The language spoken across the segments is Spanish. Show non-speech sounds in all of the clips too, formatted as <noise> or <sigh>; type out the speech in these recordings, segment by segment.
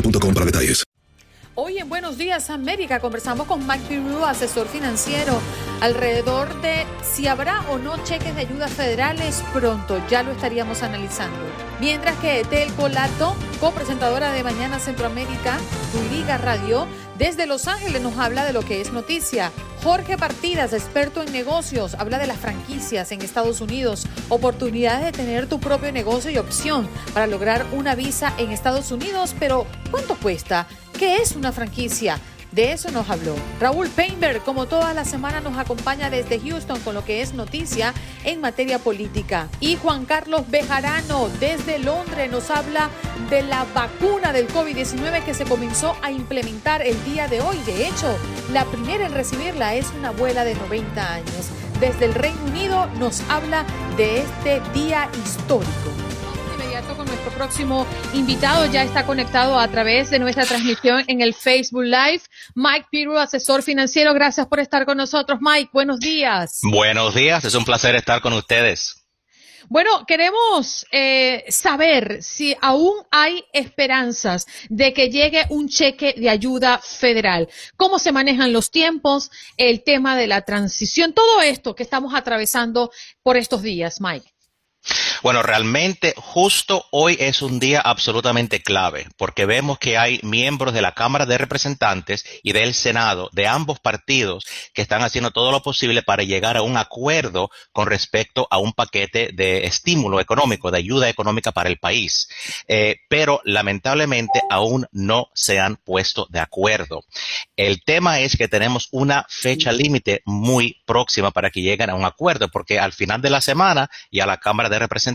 boostmobile.com para detalles. Hoy en Buenos Días América conversamos con Mike Piru, asesor financiero, alrededor de si habrá o no cheques de ayudas federales pronto, ya lo estaríamos analizando. Mientras que Etel Colato, copresentadora de Mañana Centroamérica, Liga Radio, desde Los Ángeles nos habla de lo que es noticia. Jorge Partidas, experto en negocios, habla de las franquicias en Estados Unidos, oportunidades de tener tu propio negocio y opción para lograr una visa en Estados Unidos, pero ¿cuánto cuesta? ¿Qué es una franquicia? De eso nos habló. Raúl Painberg, como toda la semana, nos acompaña desde Houston con lo que es noticia en materia política. Y Juan Carlos Bejarano, desde Londres, nos habla de la vacuna del COVID-19 que se comenzó a implementar el día de hoy. De hecho, la primera en recibirla es una abuela de 90 años. Desde el Reino Unido nos habla de este día histórico inmediato con nuestro próximo invitado. Ya está conectado a través de nuestra transmisión en el Facebook Live. Mike Piru, asesor financiero. Gracias por estar con nosotros. Mike, buenos días. Buenos días, es un placer estar con ustedes. Bueno, queremos eh, saber si aún hay esperanzas de que llegue un cheque de ayuda federal. ¿Cómo se manejan los tiempos? El tema de la transición, todo esto que estamos atravesando por estos días, Mike. Bueno, realmente justo hoy es un día absolutamente clave porque vemos que hay miembros de la Cámara de Representantes y del Senado de ambos partidos que están haciendo todo lo posible para llegar a un acuerdo con respecto a un paquete de estímulo económico, de ayuda económica para el país. Eh, pero lamentablemente aún no se han puesto de acuerdo. El tema es que tenemos una fecha límite muy próxima para que lleguen a un acuerdo porque al final de la semana y a la Cámara de Representantes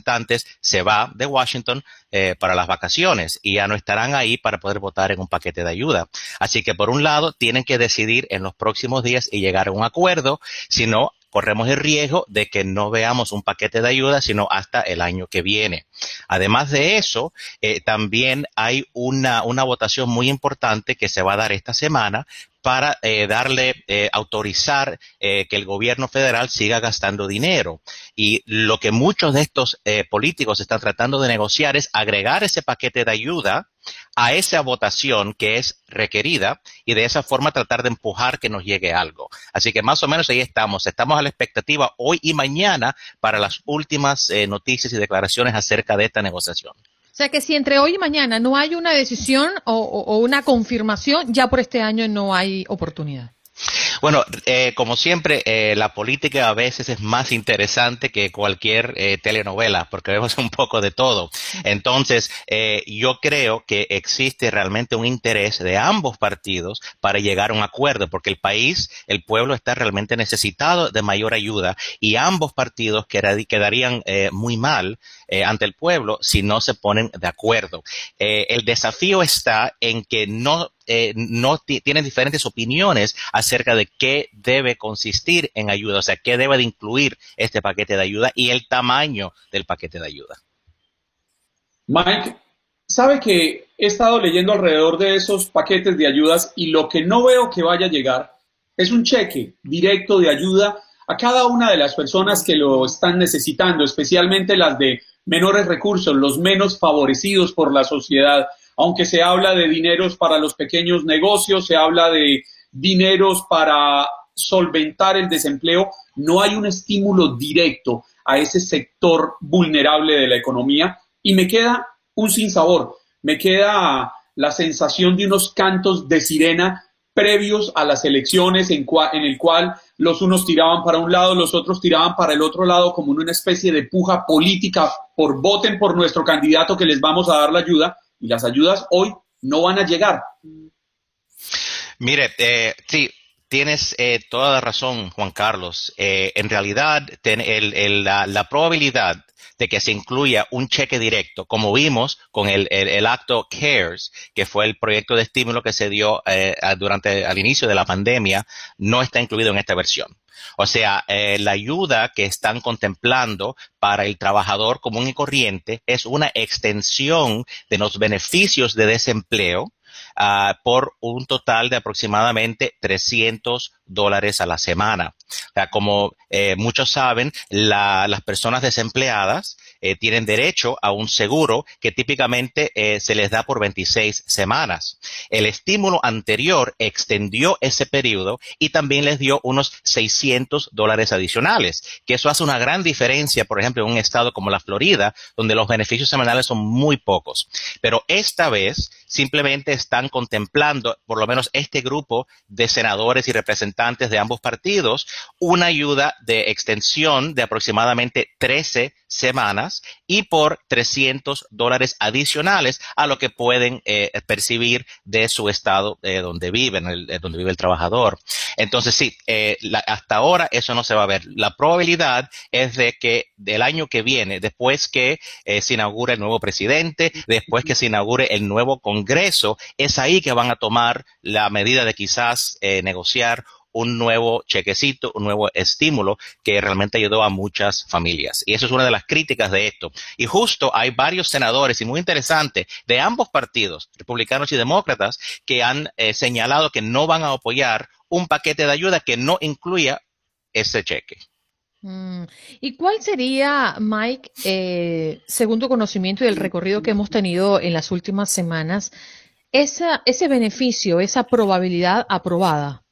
se va de Washington eh, para las vacaciones y ya no estarán ahí para poder votar en un paquete de ayuda. Así que por un lado tienen que decidir en los próximos días y llegar a un acuerdo, si no corremos el riesgo de que no veamos un paquete de ayuda sino hasta el año que viene. Además de eso, eh, también hay una, una votación muy importante que se va a dar esta semana para eh, darle, eh, autorizar eh, que el gobierno federal siga gastando dinero. Y lo que muchos de estos eh, políticos están tratando de negociar es agregar ese paquete de ayuda a esa votación que es requerida y de esa forma tratar de empujar que nos llegue algo. Así que más o menos ahí estamos. Estamos a la expectativa hoy y mañana para las últimas eh, noticias y declaraciones acerca de esta negociación. O sea que si entre hoy y mañana no hay una decisión o, una confirmación, ya por este año no hay oportunidad. Bueno, eh, como siempre, eh, la política a veces es más interesante que cualquier eh, telenovela, porque vemos <laughs> un poco de todo. Entonces, yo creo que existe realmente un interés de ambos partidos para llegar a un acuerdo, porque el país, el pueblo está realmente necesitado de mayor ayuda y ambos partidos quedarían muy mal ante el pueblo si no se ponen de acuerdo. el desafío está en que no eh, no tienen diferentes opiniones acerca de qué debe consistir en ayuda, o sea, qué debe de incluir este paquete de ayuda y el tamaño del paquete de ayuda. Mike, sabe que he estado leyendo alrededor de esos paquetes de ayudas y lo que no veo que vaya a llegar es un cheque directo de ayuda a cada una de las personas que lo están necesitando, especialmente las de menores recursos, los menos favorecidos por la sociedad. Aunque se habla de dineros para los pequeños negocios, se habla de dineros para solventar el desempleo, no hay un estímulo directo a ese sector vulnerable de la economía. Y me queda un sinsabor, me queda la sensación de unos cantos de sirena previos a las elecciones en, en el cual los unos tiraban para un lado, los otros tiraban para el otro lado como una especie de puja política por voten por nuestro candidato que les vamos a dar la ayuda y las ayudas hoy no van a llegar. Mire, eh, sí, tienes eh, toda la razón, Juan Carlos. Eh, en realidad, la, probabilidad de que se incluya un cheque directo, como vimos con el, acto CARES, que fue el proyecto de estímulo que se dio durante el inicio de la pandemia, no está incluido en esta versión. O sea, eh, la ayuda que están contemplando para el trabajador común y corriente es una extensión de los beneficios de desempleo ah, por un total de aproximadamente 300 dólares a la semana. O sea, como eh, muchos saben, las personas desempleadas eh, tienen derecho a un seguro que típicamente eh, se les da por 26 semanas. El estímulo anterior extendió ese periodo y también les dio unos 600 dólares adicionales, que eso hace una gran diferencia, por ejemplo, en un estado como la Florida, donde los beneficios semanales son muy pocos. Pero esta vez simplemente están contemplando, por lo menos este grupo de senadores y representantes de ambos partidos, una ayuda de extensión de aproximadamente 13 semanas y por 300 dólares adicionales a lo que pueden eh, percibir de su estado eh, donde viven, el, donde vive el trabajador. Entonces, sí, eh, hasta ahora eso no se va a ver. La probabilidad es de que del año que viene, después que se inaugure el nuevo presidente, después que se inaugure el nuevo Congreso, es ahí que van a tomar la medida de quizás negociar un nuevo chequecito, un nuevo estímulo que realmente ayudó a muchas familias. Y eso es una de las críticas de esto. Y justo hay varios senadores, y muy interesante, de ambos partidos, republicanos y demócratas, que han eh, señalado que no van a apoyar un paquete de ayuda que no incluya ese cheque. Mm. ¿Y cuál sería, Mike, eh, según tu conocimiento y el recorrido que hemos tenido en las últimas semanas, ese beneficio, esa probabilidad aprobada?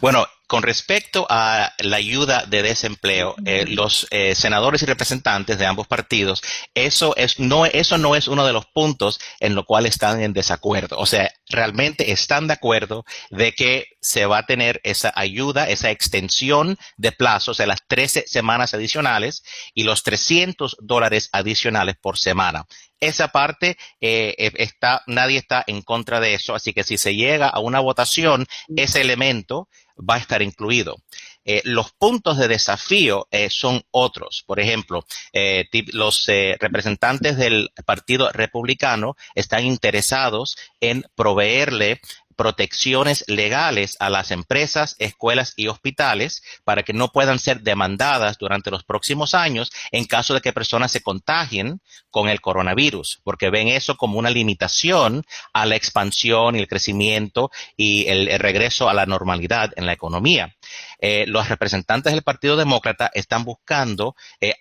Bueno, con respecto a la ayuda de desempleo, eh, los eh, senadores y representantes de ambos partidos, eso es no eso no es uno de los puntos en lo cual están en desacuerdo. O sea, realmente están de acuerdo de que se va a tener esa ayuda, esa extensión de plazos de las 13 semanas adicionales y los 300 dólares adicionales por semana. Esa parte eh, está, nadie está en contra de eso, así que si se llega a una votación, ese elemento va a estar incluido. Eh, los puntos de desafío eh, son otros. Por ejemplo, eh, los representantes del Partido Republicano están interesados en proveerle protecciones legales a las empresas, escuelas y hospitales para que no puedan ser demandadas durante los próximos años en caso de que personas se contagien con el coronavirus, porque ven eso como una limitación a la expansión y el crecimiento y el, regreso a la normalidad en la economía. Eh, los representantes del Partido Demócrata están buscando eh,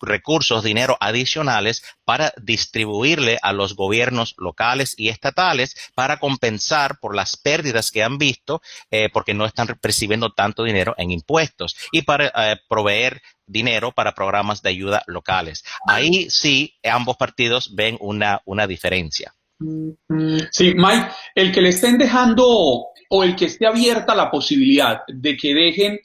recursos, dinero adicionales para distribuirle a los gobiernos locales y estatales para compensar por las pérdidas que han visto eh, porque no están recibiendo tanto dinero en impuestos y para proveer dinero para programas de ayuda locales. Ahí sí ambos partidos ven una, una diferencia. Sí, Mike, el que le estén dejando o el que esté abierta la posibilidad de que dejen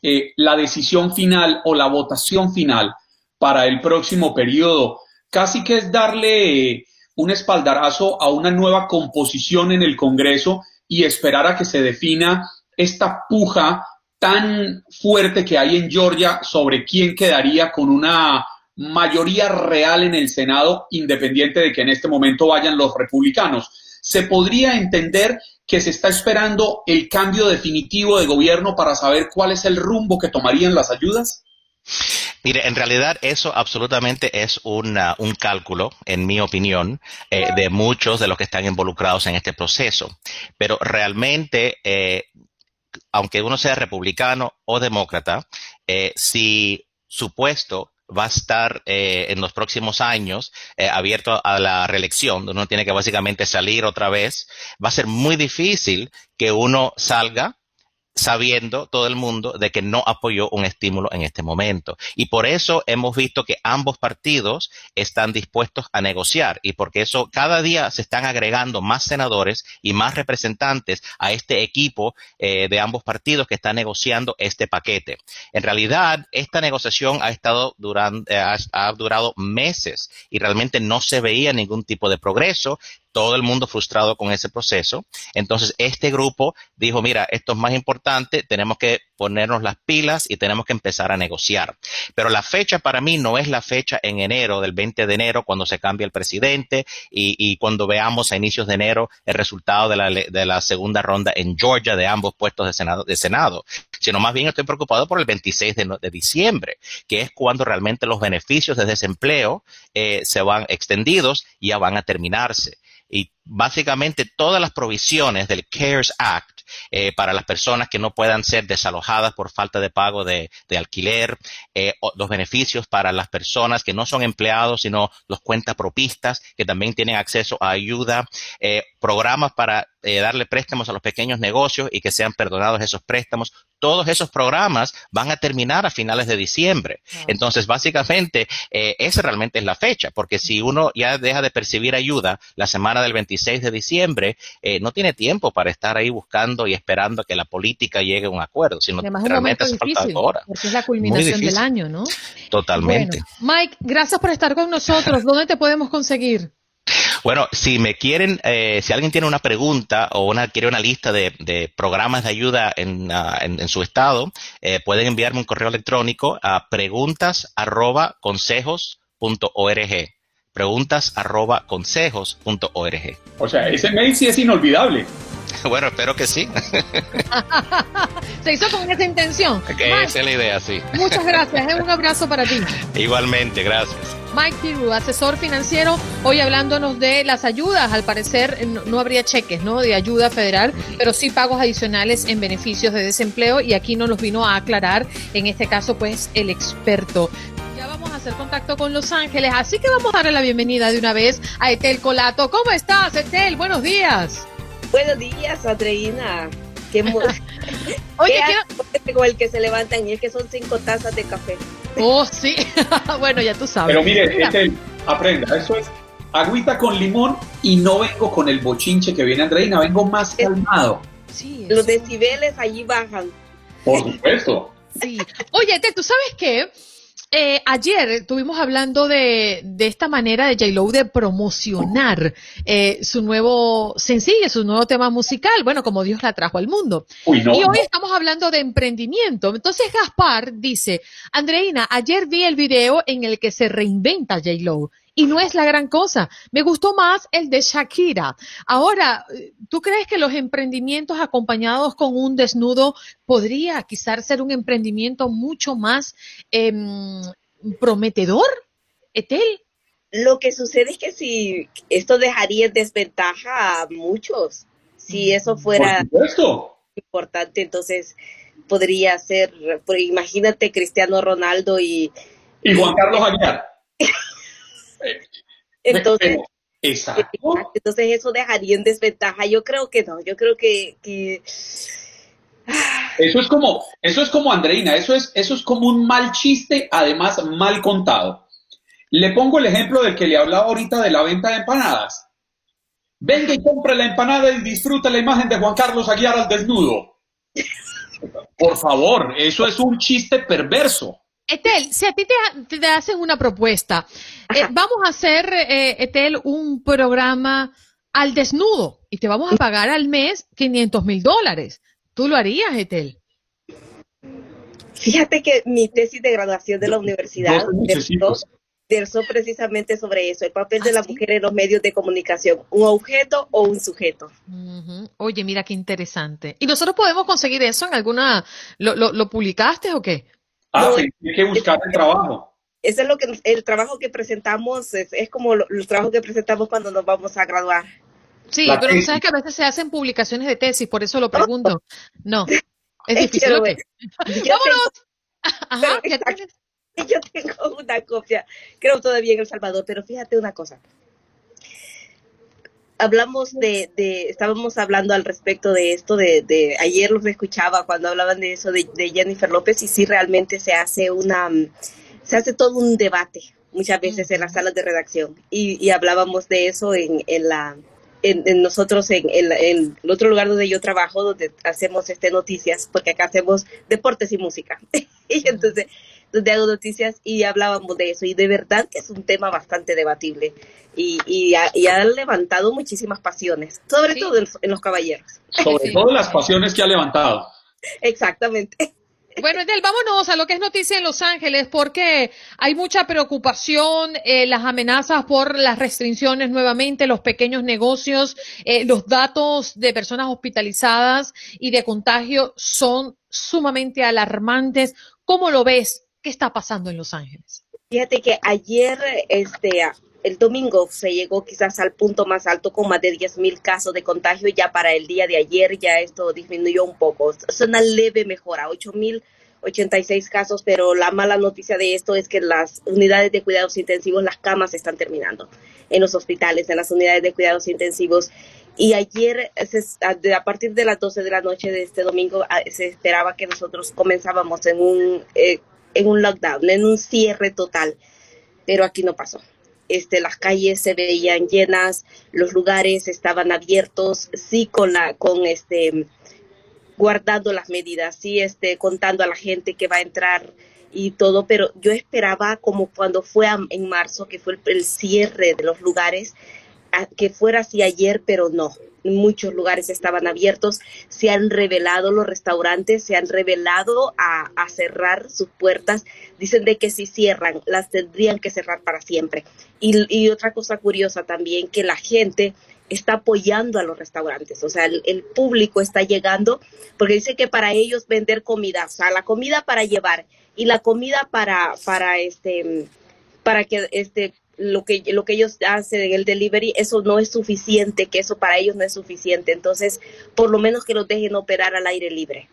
eh, la decisión final o la votación final para el próximo periodo, casi que es darle eh, un espaldarazo a una nueva composición en el Congreso y esperar a que se defina esta puja tan fuerte que hay en Georgia sobre quién quedaría con una mayoría real en el Senado, independiente de que en este momento vayan los republicanos. Se podría entender que se está esperando el cambio definitivo de gobierno para saber cuál es el rumbo que tomarían las ayudas. Mire, en realidad eso absolutamente es un cálculo, en mi opinión, eh, de muchos de los que están involucrados en este proceso. Pero realmente, eh, aunque uno sea republicano o demócrata, eh, si su puesto va a estar eh, en los próximos años eh, abierto a la reelección, uno tiene que básicamente salir otra vez, va a ser muy difícil que uno salga sabiendo todo el mundo de que no apoyó un estímulo en este momento. Y por eso hemos visto que ambos partidos están dispuestos a negociar y porque eso cada día se están agregando más senadores y más representantes a este equipo eh, de ambos partidos que están negociando este paquete. En realidad, esta negociación ha estado durando, eh, ha durado meses y realmente no se veía ningún tipo de progreso todo el mundo frustrado con ese proceso. Entonces, este grupo dijo, mira, esto es más importante, tenemos que ponernos las pilas y tenemos que empezar a negociar. Pero la fecha para mí no es la fecha en enero, del 20 de enero, cuando se cambia el presidente y, cuando veamos a inicios de enero el resultado de la, de la segunda ronda en Georgia de ambos puestos de Senado, de Senado, sino más bien estoy preocupado por el 26 de, diciembre, que es cuando realmente los beneficios de desempleo eh, se van extendidos y ya van a terminarse y básicamente todas las provisiones del CARES Act eh, para las personas que no puedan ser desalojadas por falta de pago de, alquiler, eh, los beneficios para las personas que no son empleados, sino los cuentapropistas que también tienen acceso a ayuda, eh, programas para darle préstamos a los pequeños negocios y que sean perdonados esos préstamos. Todos esos programas van a terminar a finales de diciembre. Entonces, básicamente, esa realmente es la fecha, porque si uno ya deja de percibir ayuda la semana del 26 de diciembre, no tiene tiempo para estar ahí buscando y esperando que la política llegue a un acuerdo, sino realmente hace falta ahora. Porque es la culminación del año, ¿no? Totalmente. Mike, gracias por estar con nosotros. ¿Dónde te podemos conseguir? Bueno, si me quieren, eh, si alguien tiene una pregunta o una quiere una lista de, programas de ayuda en, ah, su estado, eh, pueden enviarme un correo electrónico a preguntas@consejos.org. Preguntas@consejos.org. O sea, ese mail sí es inolvidable. <laughs> Bueno, espero que sí. <laughs> Se hizo con esa intención. esa es la idea, sí. Muchas gracias. Un abrazo para ti. <laughs> Igualmente, gracias. Mike Piru, asesor financiero, hoy hablándonos de las ayudas. Al parecer no, habría cheques, ¿no? De ayuda federal, pero sí pagos adicionales en beneficios de desempleo y aquí nos los vino a aclarar, en este caso, pues, el experto. Ya vamos a hacer contacto con Los Ángeles, así que vamos a darle la bienvenida de una vez a Etel Colato. ¿Cómo estás, Etel? Buenos días. Buenos días, Andreina. <laughs> Qué Oye, ¿Qué con el que se levantan y es que son cinco tazas de café. Oh, sí. <laughs> bueno, ya tú sabes. Pero mire, este, aprenda, eso es agüita con limón y no vengo con el bochinche que viene Andreina, vengo más calmado. Sí, Los decibeles allí bajan. Por supuesto. Sí. Oye, ¿tú sabes qué? Eh, ayer estuvimos hablando de, de, esta manera de J-Lo de promocionar eh, su nuevo sencillo, su nuevo tema musical, bueno, como Dios la trajo al mundo. y hoy estamos hablando de emprendimiento. Entonces Gaspar dice, Andreina, ayer vi el video en el que se reinventa J-Lo y no es la gran cosa. Me gustó más el de Shakira. Ahora, ¿tú crees que los emprendimientos acompañados con un desnudo podría quizás ser un emprendimiento mucho más em, prometedor, Etel? Lo que sucede es que si esto dejaría en desventaja a muchos, si eso fuera importante, entonces podría ser, imagínate Cristiano Ronaldo y... Y Juan Carlos Aguilar. <laughs> Entonces, entonces eso dejaría en desventaja. Yo creo que no, yo creo que, Eso es como, eso es como Andreina, eso es, eso es como un mal chiste, además mal contado. Le pongo el ejemplo del que le hablaba ahorita de la venta de empanadas. Venga y compre la empanada y disfrute la imagen de Juan Carlos Aguiar al desnudo. Por favor, eso es un chiste perverso. Etel, si a ti te, hacen una propuesta, eh, vamos a hacer, eh, Etel, un programa al desnudo y te vamos a pagar al mes 500 mil dólares. ¿Tú lo harías, Etel? Fíjate que mi tesis de graduación de la universidad versó, precisamente sobre eso, el papel de ¿Ah, la mujer en los medios de comunicación, un objeto o un sujeto. Oye, mira qué interesante. ¿Y nosotros podemos conseguir eso en alguna, lo, publicaste o qué? Ah, sí, hay que buscar el trabajo. Ese es lo que el trabajo que presentamos es, como el trabajo que presentamos cuando nos vamos a graduar. Sí, pero no sabes que a veces se hacen publicaciones de tesis, por eso lo pregunto. No, <laughs> es difícil. ¡Vámonos! <laughs> Ajá, <laughs> yo tengo una copia, creo todavía en El Salvador, pero fíjate una cosa. Hablamos de, de estábamos hablando al respecto de esto, de, de ayer los escuchaba cuando hablaban de eso de, de Jennifer López y sí realmente se hace una, se hace todo un debate muchas veces en las salas de redacción y, y hablábamos de eso en, en la en, nosotros en, el otro lugar donde yo trabajo, donde hacemos este noticias, porque acá hacemos deportes y música. <laughs> y entonces, donde hago noticias y hablábamos de eso. Y de verdad que es un tema bastante debatible y, y, ha, levantado muchísimas pasiones, sobre todo en, los caballeros. Sobre todo las pasiones que ha levantado. Exactamente. Bueno, Edel, vámonos a lo que es noticia en Los Ángeles, porque hay mucha preocupación, eh, las amenazas por las restricciones nuevamente, los pequeños negocios, eh, los datos de personas hospitalizadas y de contagio son sumamente alarmantes. ¿Cómo lo ves? ¿Qué está pasando en Los Ángeles? Fíjate que ayer, este, el domingo se llegó quizás al punto más alto con más de 10 mil casos de contagio. Ya para el día de ayer ya esto disminuyó un poco. Es una leve mejora, 8 mil 86 casos, pero la mala noticia de esto es que las unidades de cuidados intensivos, las camas están terminando en los hospitales, en las unidades de cuidados intensivos. Y ayer, a partir de las 12 de la noche de este domingo, se esperaba que nosotros comenzábamos en un, eh, en un lockdown, en un cierre total, pero aquí no pasó. Este, las calles se veían llenas, los lugares estaban abiertos, sí con la, con este, guardando las medidas, sí, este, contando a la gente que va a entrar y todo, pero yo esperaba como cuando fue en marzo, que fue el, cierre de los lugares, que fuera así ayer, pero no. Muchos lugares estaban abiertos, se han revelado los restaurantes, se han revelado a, cerrar sus puertas. Dicen de que si cierran, las tendrían que cerrar para siempre. Y, y otra cosa curiosa también, que la gente está apoyando a los restaurantes, o sea, el, público está llegando, porque dice que para ellos vender comida, o sea, la comida para llevar y la comida para, para este, para que este, lo que, lo que ellos hacen en el delivery, eso no es suficiente, que eso para ellos no es suficiente, entonces, por lo menos que los dejen operar al aire libre.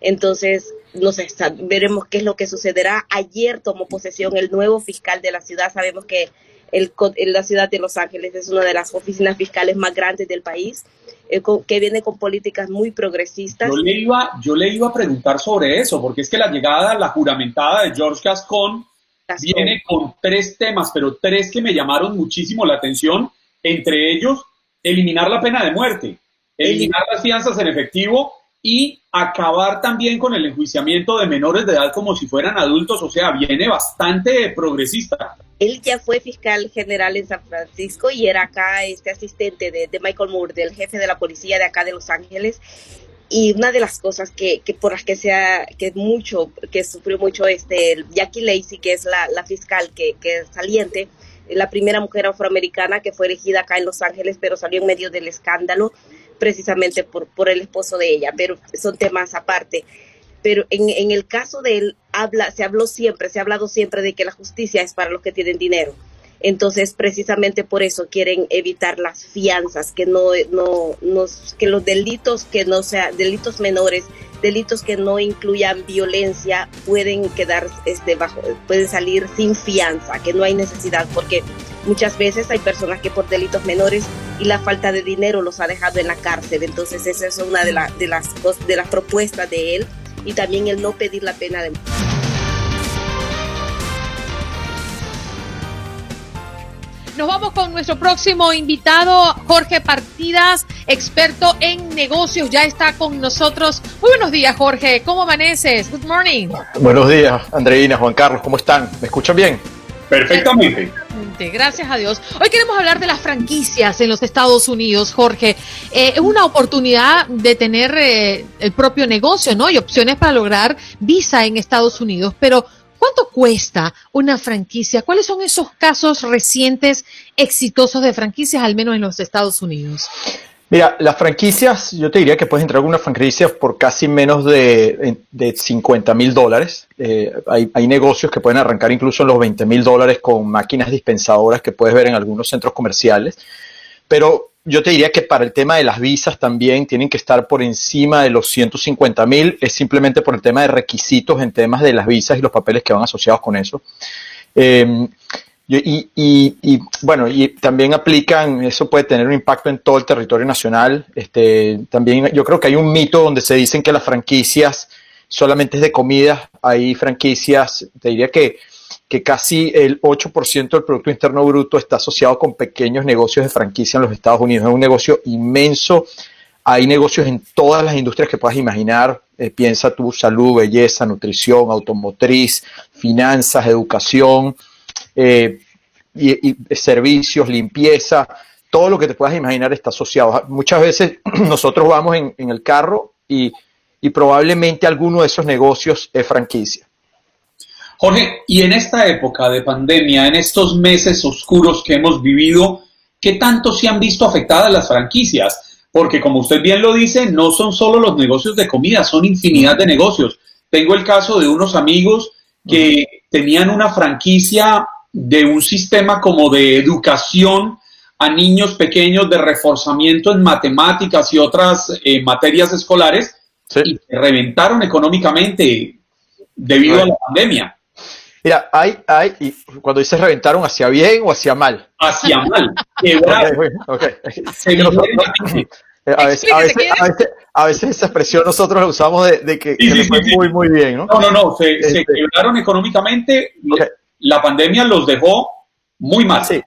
Entonces, no sé, veremos qué es lo que sucederá. Ayer tomó posesión el nuevo fiscal de la ciudad. Sabemos que el, la ciudad de Los Ángeles es una de las oficinas fiscales más grandes del país, eh, que viene con políticas muy progresistas. Yo le, iba, yo le iba a preguntar sobre eso, porque es que la llegada, la juramentada de George Gascon, viene con tres temas, pero tres que me llamaron muchísimo la atención, entre ellos, eliminar la pena de muerte, eliminar las fianzas en efectivo y acabar también con el enjuiciamiento de menores de edad como si fueran adultos, o sea, viene bastante progresista. Él ya fue fiscal general en San Francisco y era acá este asistente de, Michael Moore, del jefe de la policía de acá de Los Ángeles. Y una de las cosas que, que por las que sea, que mucho, que sufrió mucho este Jackie Lacey, que es la, fiscal que, que saliente, la primera mujer afroamericana que fue elegida acá en Los Ángeles, pero salió en medio del escándalo precisamente por, por el esposo de ella, pero son temas aparte. Pero en, en el caso de él, habla, se habló siempre, se ha hablado siempre de que la justicia es para los que tienen dinero. Entonces, precisamente por eso quieren evitar las fianzas, que no, no, que los delitos que no sean delitos menores, delitos que no incluyan violencia, pueden quedar este bajo, pueden salir sin fianza, que no hay necesidad, porque Muchas veces hay personas que por delitos menores y la falta de dinero los ha dejado en la cárcel. Entonces esa es una de, de, las, de las propuestas de él y también el no pedir la pena de muerte. Nos vamos con nuestro próximo invitado, Jorge Partidas, experto en negocios. Ya está con nosotros. Muy buenos días, Jorge. ¿Cómo amaneces? Good morning. Buenos días, Andreina, Juan Carlos. ¿Cómo están? ¿Me escuchan bien? Perfectamente. Gracias a Dios. Hoy queremos hablar de las franquicias en los Estados Unidos, Jorge. Eh, es una oportunidad de tener eh, el propio negocio, ¿no? Y opciones para lograr visa en Estados Unidos. Pero, ¿cuánto cuesta una franquicia? ¿Cuáles son esos casos recientes exitosos de franquicias, al menos en los Estados Unidos? Mira, las franquicias, yo te diría que puedes entrar a una franquicia por casi menos de, de 50 mil dólares. Eh, hay, hay, negocios que pueden arrancar incluso en los 20 mil dólares con máquinas dispensadoras que puedes ver en algunos centros comerciales. Pero yo te diría que para el tema de las visas también tienen que estar por encima de los 150 mil. Es simplemente por el tema de requisitos en temas de las visas y los papeles que van asociados con eso. Eh, y, y, bueno, y también aplican, eso puede tener un impacto en todo el territorio nacional. Este, también yo creo que hay un mito donde se dicen que las franquicias solamente es de comida. Hay franquicias, te diría que, que casi el 8% del Producto Interno Bruto está asociado con pequeños negocios de franquicia en los Estados Unidos. Es un negocio inmenso. Hay negocios en todas las industrias que puedas imaginar. Eh, piensa tu salud, belleza, nutrición, automotriz, finanzas, educación eh, y, servicios, limpieza, todo lo que te puedas imaginar está asociado. Muchas veces <clears throat> nosotros vamos en, el carro y, probablemente alguno de esos negocios es franquicia. Jorge, y en esta época de pandemia, en estos meses oscuros que hemos vivido, ¿qué tanto se han visto afectadas las franquicias? Porque como usted bien lo dice, no son solo los negocios de comida, son infinidad de negocios. Tengo el caso de unos amigos que tenían una franquicia de un sistema como de educación a niños pequeños de reforzamiento en matemáticas y otras eh, materias escolares y se reventaron económicamente debido a la pandemia. Mira, hay, hay, y cuando dices reventaron, ¿hacia bien o hacia mal? Hacia <laughs> mal. a, veces, a, veces, esa expresión nosotros la usamos de, que, le fue muy, muy bien, ¿no? No, no, no, se, se este quebraron económicamente la pandemia los dejó muy mal. Sí.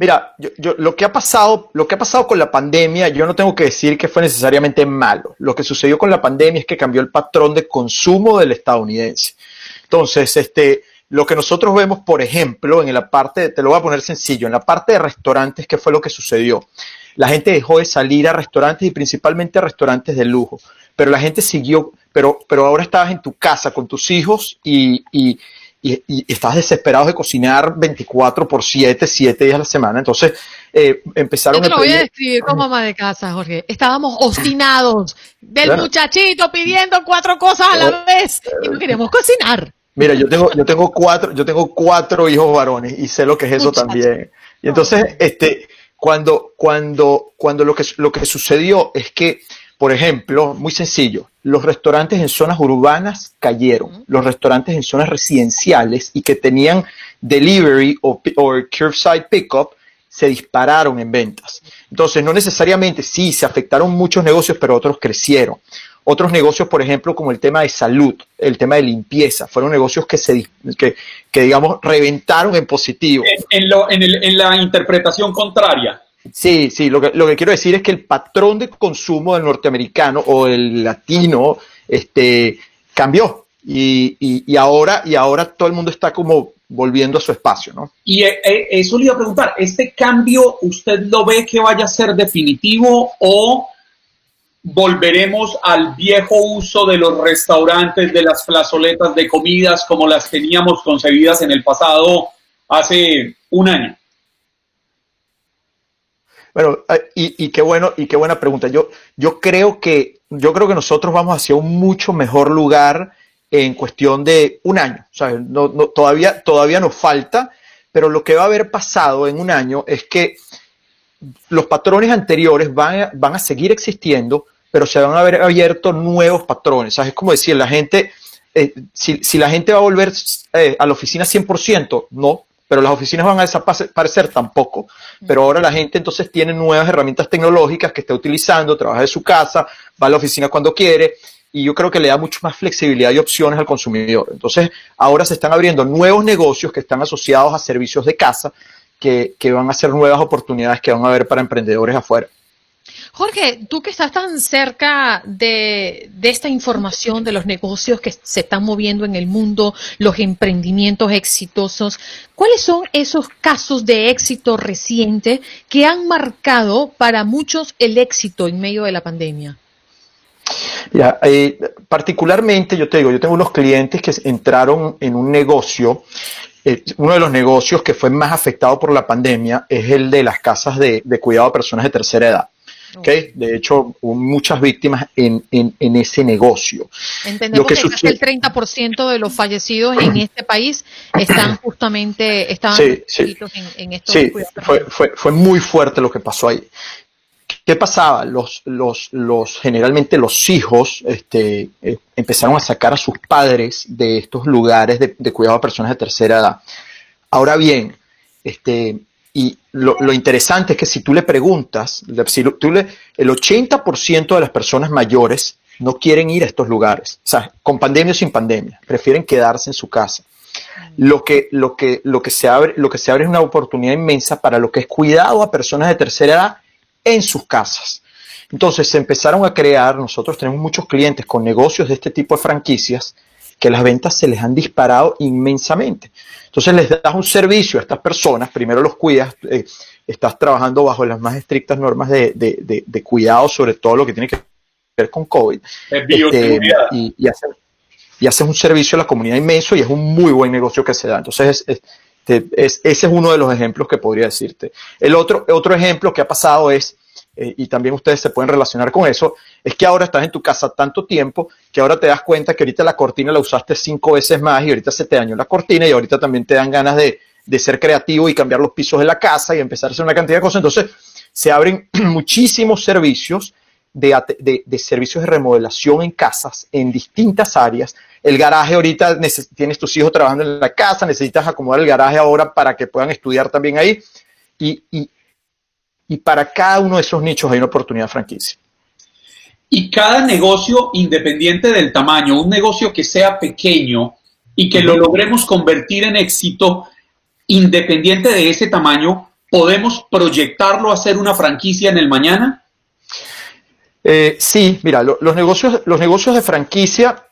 Mira, yo, lo, que ha pasado, lo que ha pasado con la pandemia, yo no tengo que decir que fue necesariamente malo. Lo que sucedió con la pandemia es que cambió el patrón de consumo del estadounidense. Entonces, este, lo que nosotros vemos, por ejemplo, en la parte, te lo voy a poner sencillo, en la parte de restaurantes, ¿qué fue lo que sucedió? La gente dejó de salir a restaurantes y principalmente a restaurantes de lujo, pero la gente siguió, pero, pero ahora estabas en tu casa con tus hijos y, y y, y, estás desesperado de cocinar 24 por 7, 7 días a la semana. Entonces eh, empezaron Yo te lo voy a describir como ama de casa, Jorge. Estábamos obstinados del muchachito pidiendo cuatro cosas a la vez y no queremos cocinar. Mira, yo tengo, yo tengo cuatro, yo tengo cuatro hijos varones y sé lo que es eso también. Y entonces, este, cuando, cuando, cuando lo que, lo que sucedió es que por ejemplo, muy sencillo, los restaurantes en zonas urbanas cayeron, los restaurantes en zonas residenciales y que tenían delivery o, curbside pickup se dispararon en ventas. Entonces, no necesariamente, sí, se afectaron muchos negocios, pero otros crecieron. Otros negocios, por ejemplo, como el tema de salud, el tema de limpieza, fueron negocios que se, que, digamos, reventaron en positivo. en la interpretación contraria, Sí, sí, lo que, lo que quiero decir es que el patrón de consumo del norteamericano o el latino este, cambió y, y, ahora, y ahora todo el mundo está como volviendo a su espacio, ¿no? Y eh, eh, eso le iba a preguntar, ¿este cambio usted lo ve que vaya a ser definitivo o volveremos al viejo uso de los restaurantes, de las plazoletas de comidas como las teníamos concebidas en el pasado hace un año? Bueno, eh, y, y, qué bueno, y qué buena pregunta. Yo, yo creo que, yo creo que nosotros vamos hacia un mucho mejor lugar en cuestión de un año. Todavía, todavía nos falta, pero lo que va a haber pasado en un año es que los patrones anteriores van a, van a seguir existiendo, pero se van a haber abierto nuevos patrones. Es como decir, la gente, eh, si, si, la gente va a volver eh, a la oficina 100%, no, pero las oficinas van a desaparecer tampoco. Pero ahora la gente entonces tiene nuevas herramientas tecnológicas que está utilizando, trabaja de su casa, va a la oficina cuando quiere, y yo creo que le da mucho más flexibilidad y opciones al consumidor. Entonces, ahora se están abriendo nuevos negocios que están asociados a servicios de casa, que, que van a ser nuevas oportunidades que van a haber para emprendedores afuera. Jorge, tú que estás tan cerca de, esta información de los negocios que se están moviendo en el mundo, los emprendimientos exitosos, ¿cuáles son esos casos de éxito reciente que han marcado para muchos el éxito en medio de la pandemia? Ya, eh, particularmente, yo te digo, yo tengo unos clientes que entraron en un negocio eh, uno de los negocios que fue más afectado por la pandemia es el de las casas de, de cuidado a personas de tercera edad. Okay. De hecho, hubo muchas víctimas en, en, ese negocio. Entendemos que, casi el 30% de los fallecidos en <clears throat> este país están justamente estaban sí, sí. En, estos sí fue, fue, fue, muy fuerte lo que pasó ahí. ¿Qué pasaba? Los, los, los, generalmente los hijos este, eh, empezaron a sacar a sus padres de estos lugares de, cuidado a personas de tercera edad. Ahora bien, este, y lo, interesante es que si tú le preguntas, si tú le, el 80% de las personas mayores no quieren ir a estos lugares, o sea, con pandemia o sin pandemia, prefieren quedarse en su casa. Lo que, lo que, lo que, se, abre, lo que se abre es una oportunidad inmensa para lo que es cuidado a personas de tercera edad en sus casas. Entonces se empezaron a crear, nosotros tenemos muchos clientes con negocios de este tipo de franquicias, que las ventas se les han disparado inmensamente. Entonces les das un servicio a estas personas, primero los cuidas, eh, estás trabajando bajo las más estrictas normas de, de, cuidado sobre todo lo que tiene que ver con COVID. Este, y, y, haces, un servicio a la comunidad inmenso y es un muy buen negocio que se da. Entonces ese es uno de los ejemplos que podría decirte. El otro, otro ejemplo que ha pasado es eh, y también ustedes se pueden relacionar con eso, es que ahora estás en tu casa tanto tiempo que ahora te das cuenta que ahorita la cortina la usaste cinco veces más y ahorita se te dañó la cortina y ahorita también te dan ganas de, ser creativo y cambiar los pisos de la casa y empezar a hacer una cantidad de cosas. Entonces, se abren <clears throat> muchísimos servicios de, servicios de remodelación en casas en distintas áreas. El garaje ahorita tienes tus hijos trabajando en la casa, necesitas acomodar el garaje ahora para que puedan estudiar también ahí. Y, y, y para cada uno de esos nichos hay una oportunidad de franquicia. Y cada negocio, independiente del tamaño, un negocio que sea pequeño y que lo logremos convertir en éxito, independiente de ese tamaño, ¿podemos proyectarlo a ser una franquicia en el mañana? Eh, sí, mira, los, negocios, los negocios de franquicia,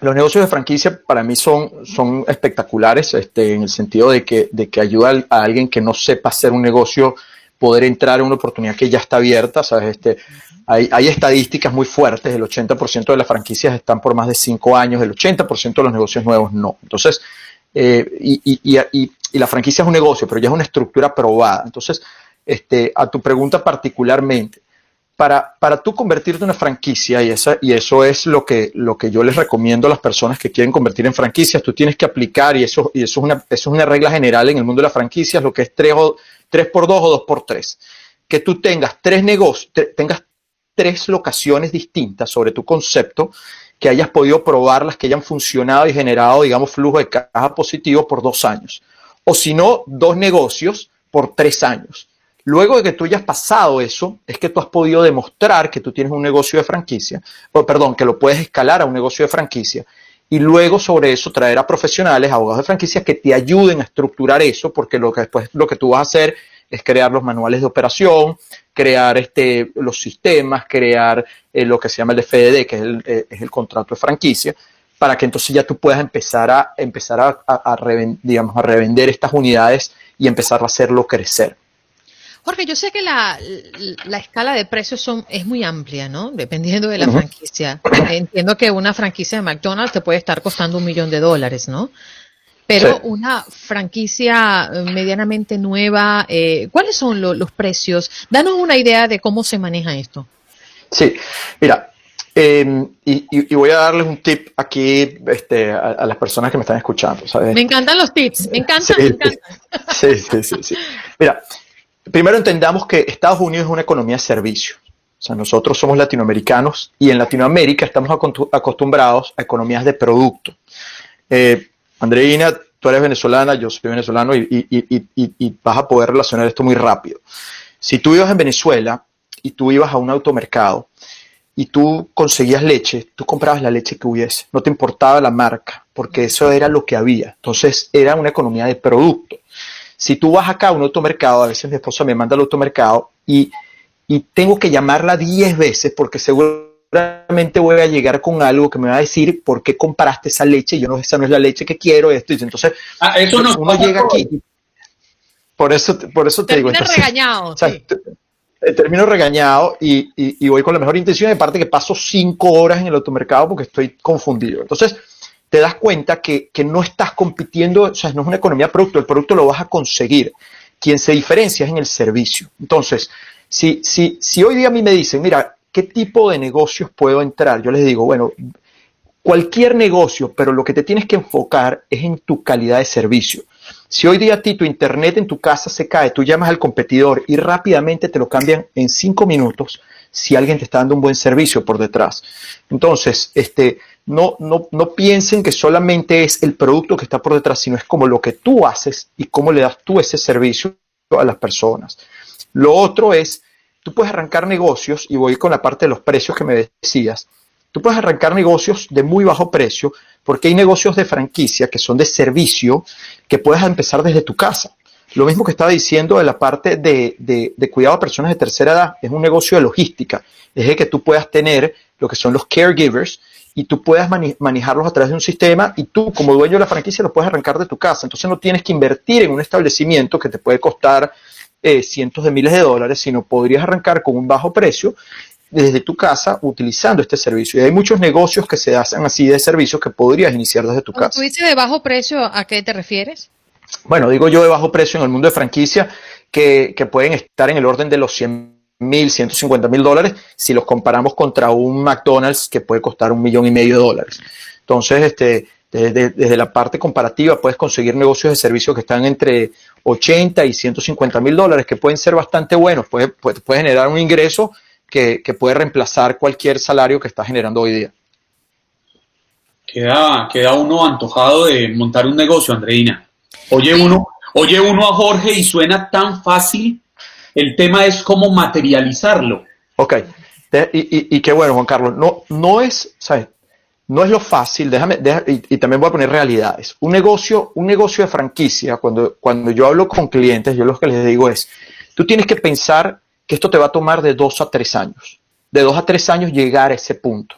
los negocios de franquicia para mí son, son espectaculares, este, en el sentido de que, de que ayuda a alguien que no sepa hacer un negocio poder entrar en una oportunidad que ya está abierta. ¿sabes? Este, hay, hay estadísticas muy fuertes, el 80% de las franquicias están por más de 5 años, el 80% de los negocios nuevos no. Entonces, eh, y, y, y, y, la franquicia es un negocio, pero ya es una estructura probada. Entonces, este, a tu pregunta particularmente, para, para tú convertirte en una franquicia, y, esa, y eso es lo que, lo que yo les recomiendo a las personas que quieren convertir en franquicias, tú tienes que aplicar, y eso, y eso, es, una, eso es una regla general en el mundo de las franquicias, lo que es tres o 3 por 2 o 2 por 3 Que tú tengas tres negocios, tengas tres locaciones distintas sobre tu concepto, que hayas podido probarlas, que hayan funcionado y generado, digamos, flujo de caja positivo por dos años. O si no, dos negocios por tres años. Luego de que tú hayas pasado eso, es que tú has podido demostrar que tú tienes un negocio de franquicia, o perdón, que lo puedes escalar a un negocio de franquicia. Y luego sobre eso traer a profesionales, abogados de franquicia que te ayuden a estructurar eso, porque lo que después lo que tú vas a hacer es crear los manuales de operación, crear este, los sistemas, crear eh, lo que se llama el FDD, que es el, eh, es el, contrato de franquicia, para que entonces ya tú puedas empezar a, empezar a, a, digamos, a revender estas unidades y empezar a hacerlo crecer. Jorge, yo sé que la, escala de precios son, es muy amplia, ¿no? Dependiendo de la franquicia. Entiendo que una franquicia de McDonald's te puede estar costando un millón de dólares, ¿no? Pero una franquicia eh, medianamente nueva, eh, ¿cuáles son los precios? Danos una idea de cómo se maneja esto. Sí, mira, em, y, voy a darles un tip aquí este, a, las personas que me están escuchando. Me encantan los tips, me encantan, me encantan. <laughs> Sí, sí, sí, sí. Mira, primero entendamos que Estados Unidos es una economía de servicio. O sea, nosotros somos latinoamericanos y en Latinoamérica estamos acostumbrados a economías de producto. Eh, Andreina, tú eres venezolana, yo soy venezolano y, vas a poder relacionar esto muy rápido. Si tú ibas en Venezuela y tú ibas a un automercado y tú conseguías leche, tú comprabas la leche que hubiese, no te importaba la marca, porque eso era lo que había. Entonces era una economía de producto. Si tú vas acá a un automercado, a veces mi esposa me manda al automercado y, y tengo que llamarla 10 veces porque seguramente voy a llegar con algo que me va a decir por qué compraste esa leche, yo no, esa no es la leche que quiero, esto, y entonces ah, eso no uno llega aquí. Por eso, por eso te digo. Entonces, regañado. O sea, termino regañado y, y, voy con la mejor intención, aparte que paso cinco horas en el automercado porque estoy confundido. Entonces, te das cuenta que, que, no estás compitiendo, o sea, no es una economía producto, el producto lo vas a conseguir. Quien se diferencia es en el servicio. Entonces, si, si, si hoy día a mí me dicen, mira, ¿qué tipo de negocios puedo entrar? Yo les digo, bueno, cualquier negocio, pero lo que te tienes que enfocar es en tu calidad de servicio. Si hoy día a ti tu internet en tu casa se cae, tú llamas al competidor y rápidamente te lo cambian en cinco minutos si alguien te está dando un buen servicio por detrás. Entonces, este, no, no, no piensen que solamente es el producto que está por detrás, sino es como lo que tú haces y cómo le das tú ese servicio a las personas. Lo otro es, tú puedes arrancar negocios, y voy con la parte de los precios que me decías, tú puedes arrancar negocios de muy bajo precio porque hay negocios de franquicia que son de servicio que puedes empezar desde tu casa. Lo mismo que estaba diciendo de la parte de, cuidado a personas de tercera edad, es un negocio de logística, es de que tú puedas tener lo que son los caregivers y tú puedas manejarlos a través de un sistema y tú como dueño de la franquicia lo puedes arrancar de tu casa. Entonces no tienes que invertir en un establecimiento que te puede costar eh, cientos de miles de dólares, sino podrías arrancar con un bajo precio desde tu casa utilizando este servicio. Y hay muchos negocios que se hacen así de servicios que podrías iniciar desde tu casa. ¿Tú dices de bajo precio, ¿a qué te refieres? Bueno, digo yo de bajo precio en el mundo de franquicia que, pueden estar en el orden de los 100 mil, 150 mil dólares si los comparamos contra un McDonald's que puede costar un millón y medio de dólares. Entonces, este, desde, la parte comparativa puedes conseguir negocios de servicio que están entre 80 y 150 mil dólares, que pueden ser bastante buenos, puede, generar un ingreso que, puede reemplazar cualquier salario que está generando hoy día. Queda, queda uno antojado de montar un negocio, Andreina. Oye uno, oye uno a Jorge y suena tan fácil. El tema es cómo materializarlo. Ok. Y, qué bueno, Juan Carlos. No, no es, ¿sabes? No es lo fácil, déjame, y, también voy a poner realidades. Un negocio, un negocio de franquicia, cuando, cuando yo hablo con clientes, yo lo que les digo es, tú tienes que pensar que esto te va a tomar de dos a tres años. De dos a tres años llegar a ese punto.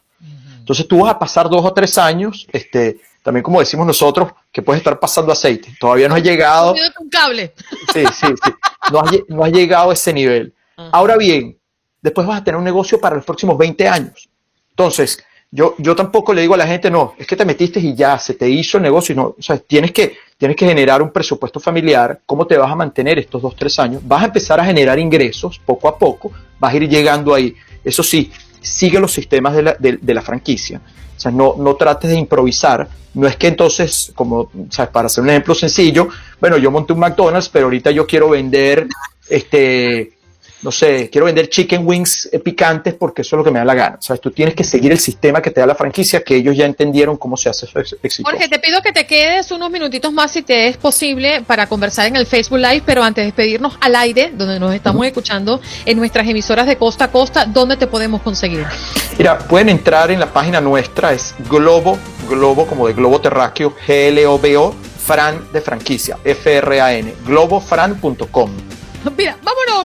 Entonces tú vas a pasar dos o tres años, este, también como decimos nosotros, que puedes estar pasando aceite. Todavía no has llegado. Un cable. Sí, sí, sí. No has, no has llegado a ese nivel. Ahora bien, después vas a tener un negocio para los próximos 20 años. Entonces, yo, yo tampoco le digo a la gente, no, es que te metiste y ya, se te hizo el negocio. No, o sea, tienes que, tienes que generar un presupuesto familiar. ¿Cómo te vas a mantener estos dos, tres años? Vas a empezar a generar ingresos poco a poco, vas a ir llegando ahí. Eso sí, sigue los sistemas de la, de, la franquicia. O sea, no, no trates de improvisar. No es que entonces, como, ¿sabes? para hacer un ejemplo sencillo, bueno, yo monté un McDonald's, pero ahorita yo quiero vender este no sé, quiero vender chicken wings eh, picantes porque eso es lo que me da la gana. ¿Sabes? Tú tienes que seguir el sistema que te da la franquicia, que ellos ya entendieron cómo se hace exitoso. Jorge, te pido que te quedes unos minutitos más si te es posible para conversar en el Facebook Live, pero antes de despedirnos al aire, donde nos estamos escuchando en nuestras emisoras de costa a costa, ¿dónde te podemos conseguir? Mira, pueden entrar en la página nuestra, es Globo, Globo como de Globo Terráqueo, G-L-O-B-O, Fran de franquicia, F-R-A-N, globofran.com. Mira, vámonos.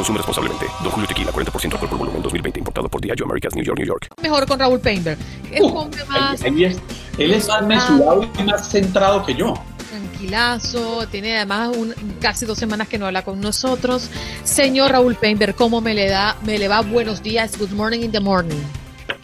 Consume responsablemente. Don Julio Tequila, 40% alcohol por volumen, 2020. Importado por Diageo Americas, New York, New York. Mejor con Raúl Painter. Él, uh, más... él, es, él es más mesurado y más centrado que yo. Tranquilazo, tiene además un, casi dos semanas que no habla con nosotros. Señor Raúl Painter, ¿cómo me le da? Me le va buenos días. Good morning in the morning.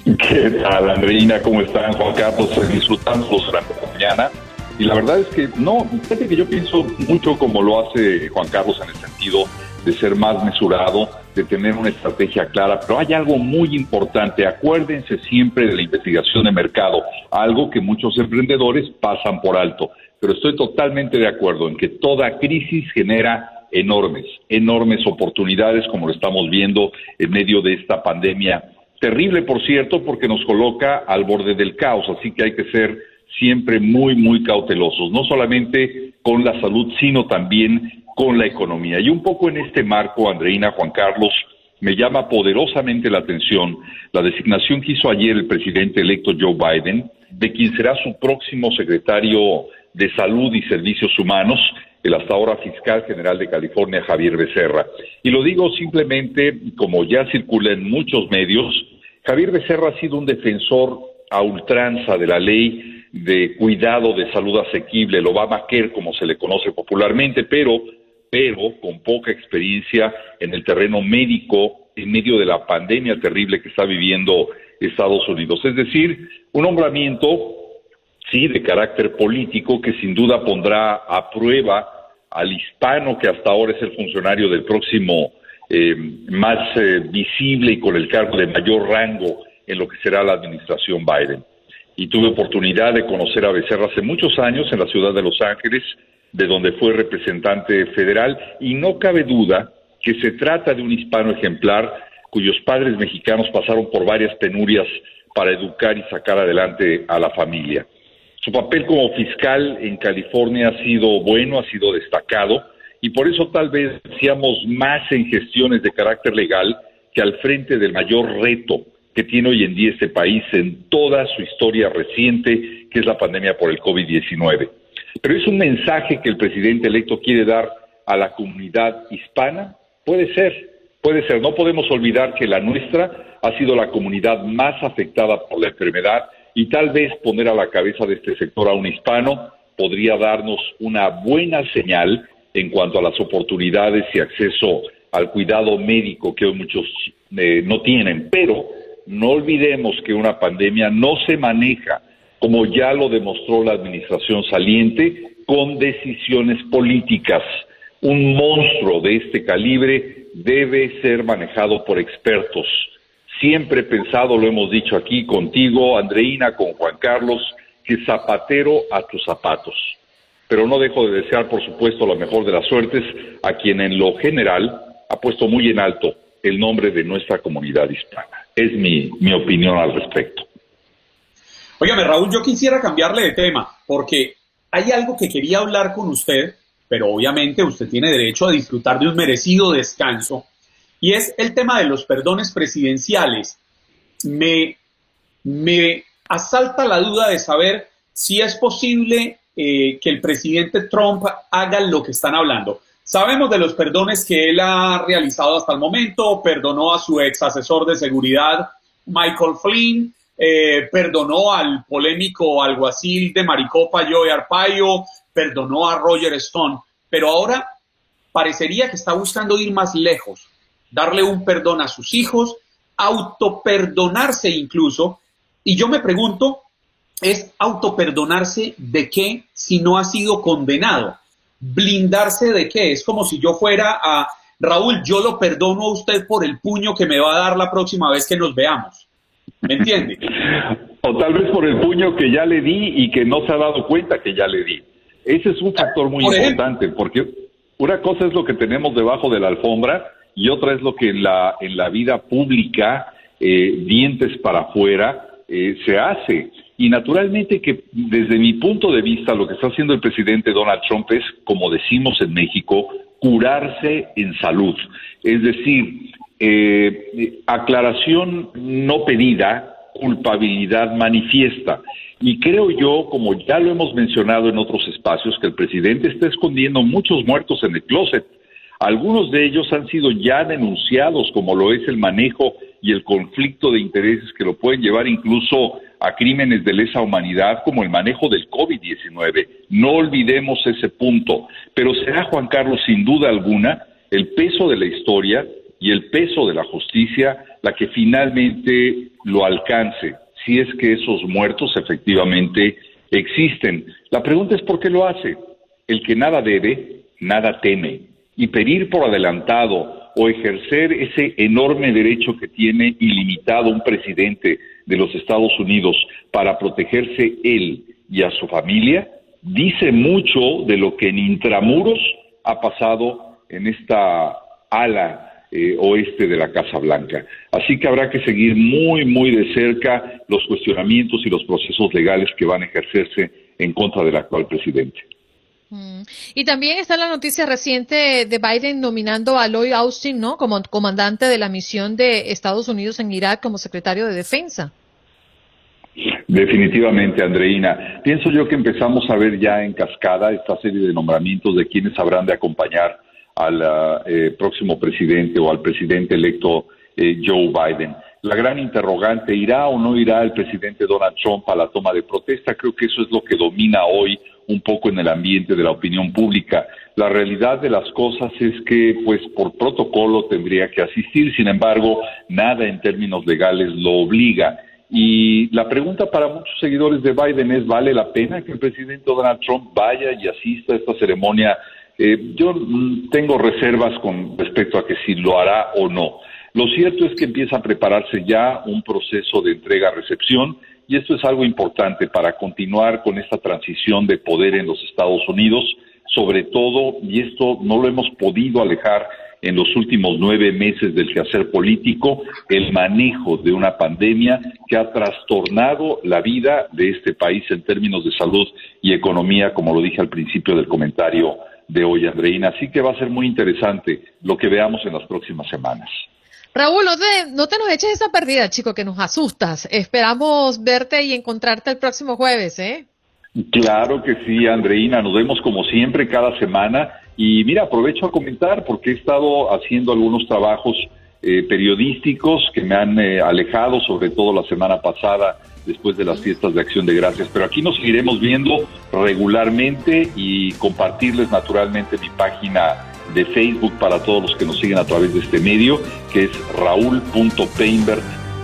¿Qué tal, Andreina? ¿Cómo están, Juan Carlos? Disfrutando durante la mañana. Y la verdad es que no, fíjate que yo pienso mucho como lo hace Juan Carlos en el sentido de ser más mesurado, de tener una estrategia clara, pero hay algo muy importante, acuérdense siempre de la investigación de mercado, algo que muchos emprendedores pasan por alto, pero estoy totalmente de acuerdo en que toda crisis genera enormes, enormes oportunidades como lo estamos viendo en medio de esta pandemia. Terrible, por cierto, porque nos coloca al borde del caos, así que hay que ser siempre muy, muy cautelosos, no solamente con la salud, sino también con la economía. Y un poco en este marco, Andreina, Juan Carlos, me llama poderosamente la atención la designación que hizo ayer el presidente electo Joe Biden de quien será su próximo secretario de Salud y Servicios Humanos, el hasta ahora fiscal general de California, Javier Becerra. Y lo digo simplemente, como ya circula en muchos medios, Javier Becerra ha sido un defensor a ultranza de la ley de cuidado de salud asequible, el Obamacare, como se le conoce popularmente, pero, pero con poca experiencia en el terreno médico en medio de la pandemia terrible que está viviendo Estados Unidos. Es decir, un nombramiento, sí, de carácter político que sin duda pondrá a prueba al hispano que hasta ahora es el funcionario del próximo eh, más eh, visible y con el cargo de mayor rango en lo que será la administración Biden. Y tuve oportunidad de conocer a Becerra hace muchos años en la ciudad de Los Ángeles, de donde fue representante federal, y no cabe duda que se trata de un hispano ejemplar cuyos padres mexicanos pasaron por varias penurias para educar y sacar adelante a la familia. Su papel como fiscal en California ha sido bueno, ha sido destacado, y por eso tal vez seamos más en gestiones de carácter legal que al frente del mayor reto que tiene hoy en día este país en toda su historia reciente, que es la pandemia por el COVID-19. Pero es un mensaje que el presidente electo quiere dar a la comunidad hispana, puede ser, puede ser. No podemos olvidar que la nuestra ha sido la comunidad más afectada por la enfermedad y tal vez poner a la cabeza de este sector a un hispano podría darnos una buena señal en cuanto a las oportunidades y acceso al cuidado médico que hoy muchos eh, no tienen. Pero no olvidemos que una pandemia no se maneja, como ya lo demostró la administración saliente, con decisiones políticas. Un monstruo de este calibre debe ser manejado por expertos. Siempre he pensado, lo hemos dicho aquí contigo, Andreina, con Juan Carlos, que zapatero a tus zapatos. Pero no dejo de desear, por supuesto, lo mejor de las suertes a quien en lo general ha puesto muy en alto el nombre de nuestra comunidad hispana. Es mi, mi opinión al respecto. Óigame, Raúl, yo quisiera cambiarle de tema, porque hay algo que quería hablar con usted pero obviamente usted tiene derecho a disfrutar de un merecido descanso, y es el tema de los perdones presidenciales. Me, me asalta la duda de saber si es posible eh, que el presidente Trump haga lo que están hablando. Sabemos de los perdones que él ha realizado hasta el momento, perdonó a su ex asesor de seguridad, Michael Flynn, eh, perdonó al polémico alguacil de Maricopa, Joe Arpaio, perdonó a Roger Stone, pero ahora parecería que está buscando ir más lejos, darle un perdón a sus hijos, autoperdonarse incluso. Y yo me pregunto, ¿es autoperdonarse de qué si no ha sido condenado? ¿Blindarse de qué? Es como si yo fuera a Raúl, yo lo perdono a usted por el puño que me va a dar la próxima vez que nos veamos. ¿Me entiende? o tal vez por el puño que ya le di y que no se ha dado cuenta que ya le di. Ese es un factor muy importante, porque una cosa es lo que tenemos debajo de la alfombra y otra es lo que en la, en la vida pública, eh, dientes para afuera, eh, se hace. Y naturalmente que desde mi punto de vista lo que está haciendo el presidente Donald Trump es, como decimos en México, curarse en salud. Es decir, eh, aclaración no pedida, culpabilidad manifiesta. Y creo yo, como ya lo hemos mencionado en otros espacios, que el presidente está escondiendo muchos muertos en el closet. Algunos de ellos han sido ya denunciados, como lo es el manejo y el conflicto de intereses que lo pueden llevar incluso a crímenes de lesa humanidad, como el manejo del COVID-19. No olvidemos ese punto. Pero será, Juan Carlos, sin duda alguna, el peso de la historia y el peso de la justicia la que finalmente lo alcance si es que esos muertos efectivamente existen. La pregunta es por qué lo hace. El que nada debe, nada teme. Y pedir por adelantado o ejercer ese enorme derecho que tiene ilimitado un presidente de los Estados Unidos para protegerse él y a su familia, dice mucho de lo que en intramuros ha pasado en esta ala eh, oeste de la Casa Blanca. Así que habrá que seguir muy, muy de cerca los cuestionamientos y los procesos legales que van a ejercerse en contra del actual presidente. Mm. Y también está la noticia reciente de Biden nominando a Lloyd Austin, ¿no? Como comandante de la misión de Estados Unidos en Irak como secretario de Defensa. Definitivamente, Andreina. Pienso yo que empezamos a ver ya en cascada esta serie de nombramientos de quienes habrán de acompañar al eh, próximo presidente o al presidente electo eh, Joe Biden. La gran interrogante, ¿irá o no irá el presidente Donald Trump a la toma de protesta? Creo que eso es lo que domina hoy un poco en el ambiente de la opinión pública. La realidad de las cosas es que, pues, por protocolo tendría que asistir, sin embargo, nada en términos legales lo obliga. Y la pregunta para muchos seguidores de Biden es, ¿vale la pena que el presidente Donald Trump vaya y asista a esta ceremonia eh, yo mm, tengo reservas con respecto a que si lo hará o no. Lo cierto es que empieza a prepararse ya un proceso de entrega-recepción y esto es algo importante para continuar con esta transición de poder en los Estados Unidos, sobre todo, y esto no lo hemos podido alejar en los últimos nueve meses del quehacer político, el manejo de una pandemia que ha trastornado la vida de este país en términos de salud y economía, como lo dije al principio del comentario de hoy, Andreina. Así que va a ser muy interesante lo que veamos en las próximas semanas. Raúl, no te, no te nos eches esa pérdida, chico, que nos asustas. Esperamos verte y encontrarte el próximo jueves, ¿eh? Claro que sí, Andreina. Nos vemos como siempre cada semana. Y mira, aprovecho a comentar porque he estado haciendo algunos trabajos eh, periodísticos que me han eh, alejado, sobre todo la semana pasada después de las fiestas de Acción de Gracias. Pero aquí nos seguiremos viendo regularmente y compartirles naturalmente mi página de Facebook para todos los que nos siguen a través de este medio, que es raúl.painbert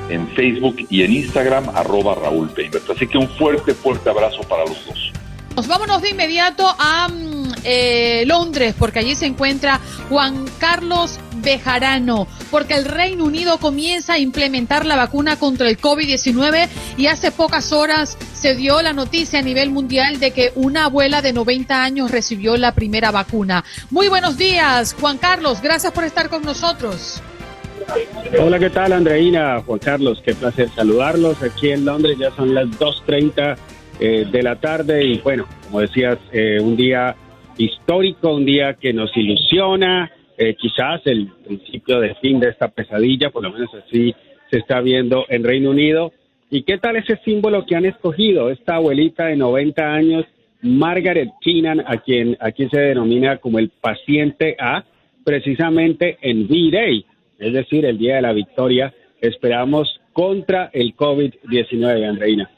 en Facebook y en Instagram, arroba Raúl Así que un fuerte, fuerte abrazo para los dos. Nos vámonos de inmediato a mm, eh, Londres, porque allí se encuentra Juan Carlos Bejarano, porque el Reino Unido comienza a implementar la vacuna contra el COVID-19 y hace pocas horas se dio la noticia a nivel mundial de que una abuela de 90 años recibió la primera vacuna. Muy buenos días, Juan Carlos, gracias por estar con nosotros. Hola, ¿qué tal, Andreina? Juan Carlos, qué placer saludarlos. Aquí en Londres ya son las 2.30 eh, de la tarde y bueno, como decías, eh, un día histórico, un día que nos ilusiona, eh, quizás el principio de fin de esta pesadilla, por lo menos así se está viendo en Reino Unido. ¿Y qué tal ese símbolo que han escogido? Esta abuelita de 90 años, Margaret Keenan, a quien aquí se denomina como el paciente A, precisamente en V-Day, es decir, el día de la victoria, esperamos contra el COVID-19, Andreina.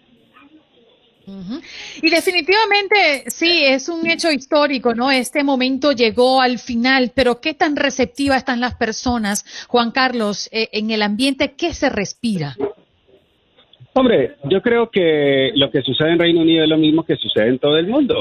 Y definitivamente sí, es un hecho histórico, ¿no? Este momento llegó al final, pero ¿qué tan receptiva están las personas, Juan Carlos, eh, en el ambiente? ¿Qué se respira? Hombre, yo creo que lo que sucede en Reino Unido es lo mismo que sucede en todo el mundo.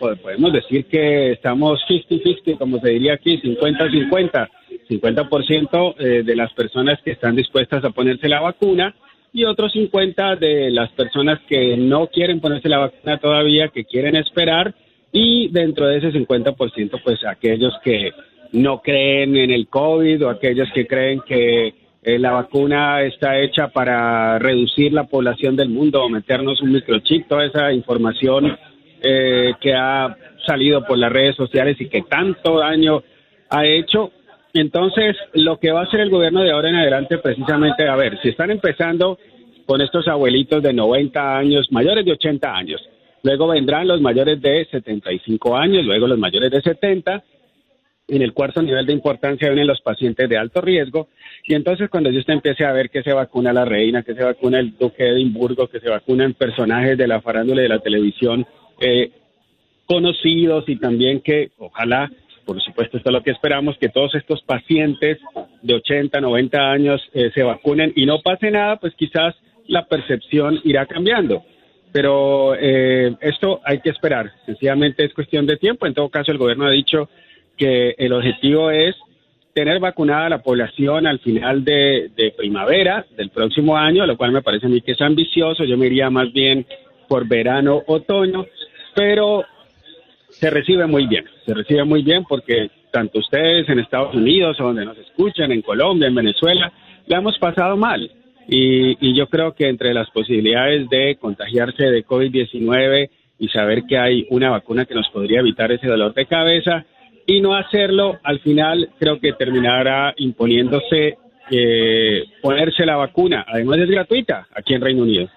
Podemos decir que estamos 50-50, como se diría aquí, 50-50. 50% eh, de las personas que están dispuestas a ponerse la vacuna y otros 50 de las personas que no quieren ponerse la vacuna todavía, que quieren esperar, y dentro de ese 50%, pues aquellos que no creen en el COVID o aquellos que creen que eh, la vacuna está hecha para reducir la población del mundo o meternos un microchip, toda esa información eh, que ha salido por las redes sociales y que tanto daño ha hecho, entonces, lo que va a hacer el gobierno de ahora en adelante, precisamente, a ver, si están empezando con estos abuelitos de 90 años, mayores de 80 años, luego vendrán los mayores de 75 años, luego los mayores de 70, en el cuarto nivel de importancia vienen los pacientes de alto riesgo, y entonces cuando yo usted empiece a ver que se vacuna la reina, que se vacuna el duque de Edimburgo, que se vacunan personajes de la farándula y de la televisión eh, conocidos y también que ojalá por supuesto, esto es lo que esperamos, que todos estos pacientes de 80, 90 años eh, se vacunen y no pase nada, pues quizás la percepción irá cambiando. Pero eh, esto hay que esperar, sencillamente es cuestión de tiempo. En todo caso, el gobierno ha dicho que el objetivo es tener vacunada la población al final de, de primavera del próximo año, lo cual me parece a mí que es ambicioso. Yo me iría más bien por verano, otoño, pero se recibe muy bien, se recibe muy bien porque tanto ustedes en Estados Unidos, donde nos escuchan, en Colombia, en Venezuela, la hemos pasado mal. Y, y yo creo que entre las posibilidades de contagiarse de COVID-19 y saber que hay una vacuna que nos podría evitar ese dolor de cabeza y no hacerlo, al final creo que terminará imponiéndose eh, ponerse la vacuna. Además es gratuita aquí en Reino Unido.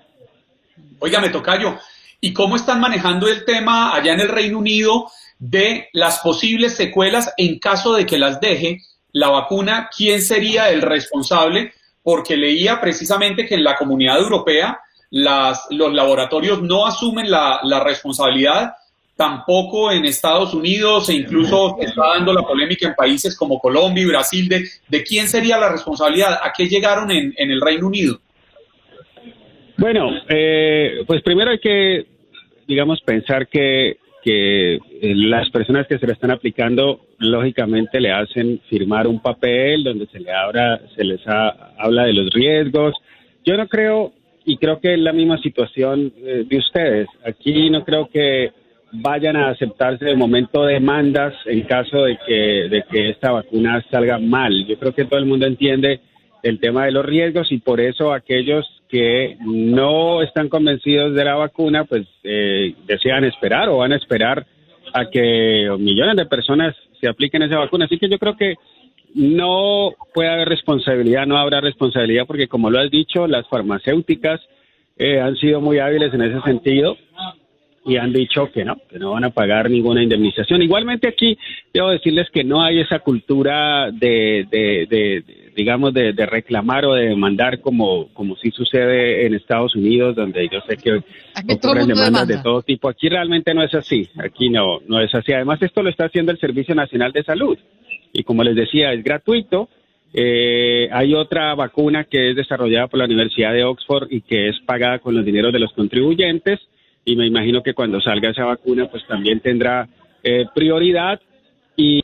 Óigame, Tocayo, ¿y cómo están manejando el tema allá en el Reino Unido de las posibles secuelas en caso de que las deje la vacuna? ¿Quién sería el responsable? Porque leía precisamente que en la comunidad europea las, los laboratorios no asumen la, la responsabilidad tampoco en Estados Unidos e incluso está dando la polémica en países como Colombia y Brasil de, de quién sería la responsabilidad, a qué llegaron en, en el Reino Unido. Bueno, eh, pues primero hay que, digamos, pensar que, que las personas que se le están aplicando, lógicamente le hacen firmar un papel donde se, le abra, se les habla de los riesgos. Yo no creo, y creo que es la misma situación eh, de ustedes, aquí no creo que vayan a aceptarse de momento demandas en caso de que, de que esta vacuna salga mal. Yo creo que todo el mundo entiende el tema de los riesgos y por eso aquellos que no están convencidos de la vacuna, pues eh, desean esperar o van a esperar a que millones de personas se apliquen esa vacuna. Así que yo creo que no puede haber responsabilidad, no habrá responsabilidad, porque como lo has dicho, las farmacéuticas eh, han sido muy hábiles en ese sentido y han dicho que no, que no van a pagar ninguna indemnización. Igualmente aquí debo decirles que no hay esa cultura de, de, digamos, de, reclamar o de demandar como, como sí sucede en Estados Unidos, donde yo sé que ocurren demandas de todo tipo. Aquí realmente no es así, aquí no, no es así. Además, esto lo está haciendo el Servicio Nacional de Salud y como les decía, es gratuito. Eh, hay otra vacuna que es desarrollada por la Universidad de Oxford y que es pagada con los dineros de los contribuyentes y me imagino que cuando salga esa vacuna pues también tendrá eh, prioridad y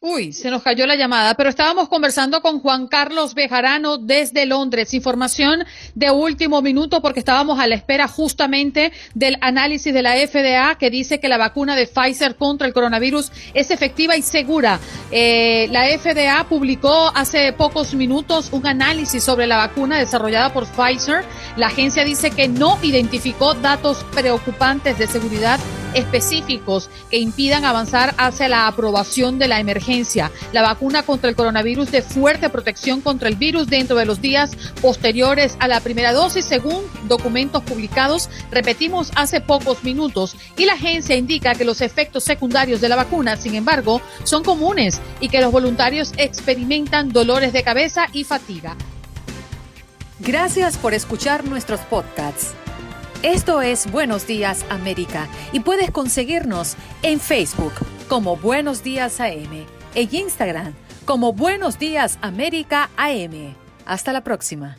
Uy, se nos cayó la llamada, pero estábamos conversando con Juan Carlos Bejarano desde Londres. Información de último minuto porque estábamos a la espera justamente del análisis de la FDA que dice que la vacuna de Pfizer contra el coronavirus es efectiva y segura. Eh, la FDA publicó hace pocos minutos un análisis sobre la vacuna desarrollada por Pfizer. La agencia dice que no identificó datos preocupantes de seguridad específicos que impidan avanzar hacia la aprobación de la emergencia. La vacuna contra el coronavirus de fuerte protección contra el virus dentro de los días posteriores a la primera dosis, según documentos publicados, repetimos hace pocos minutos, y la agencia indica que los efectos secundarios de la vacuna, sin embargo, son comunes y que los voluntarios experimentan dolores de cabeza y fatiga. Gracias por escuchar nuestros podcasts. Esto es Buenos Días América y puedes conseguirnos en Facebook como Buenos Días AM, en Instagram como Buenos Días América AM. Hasta la próxima.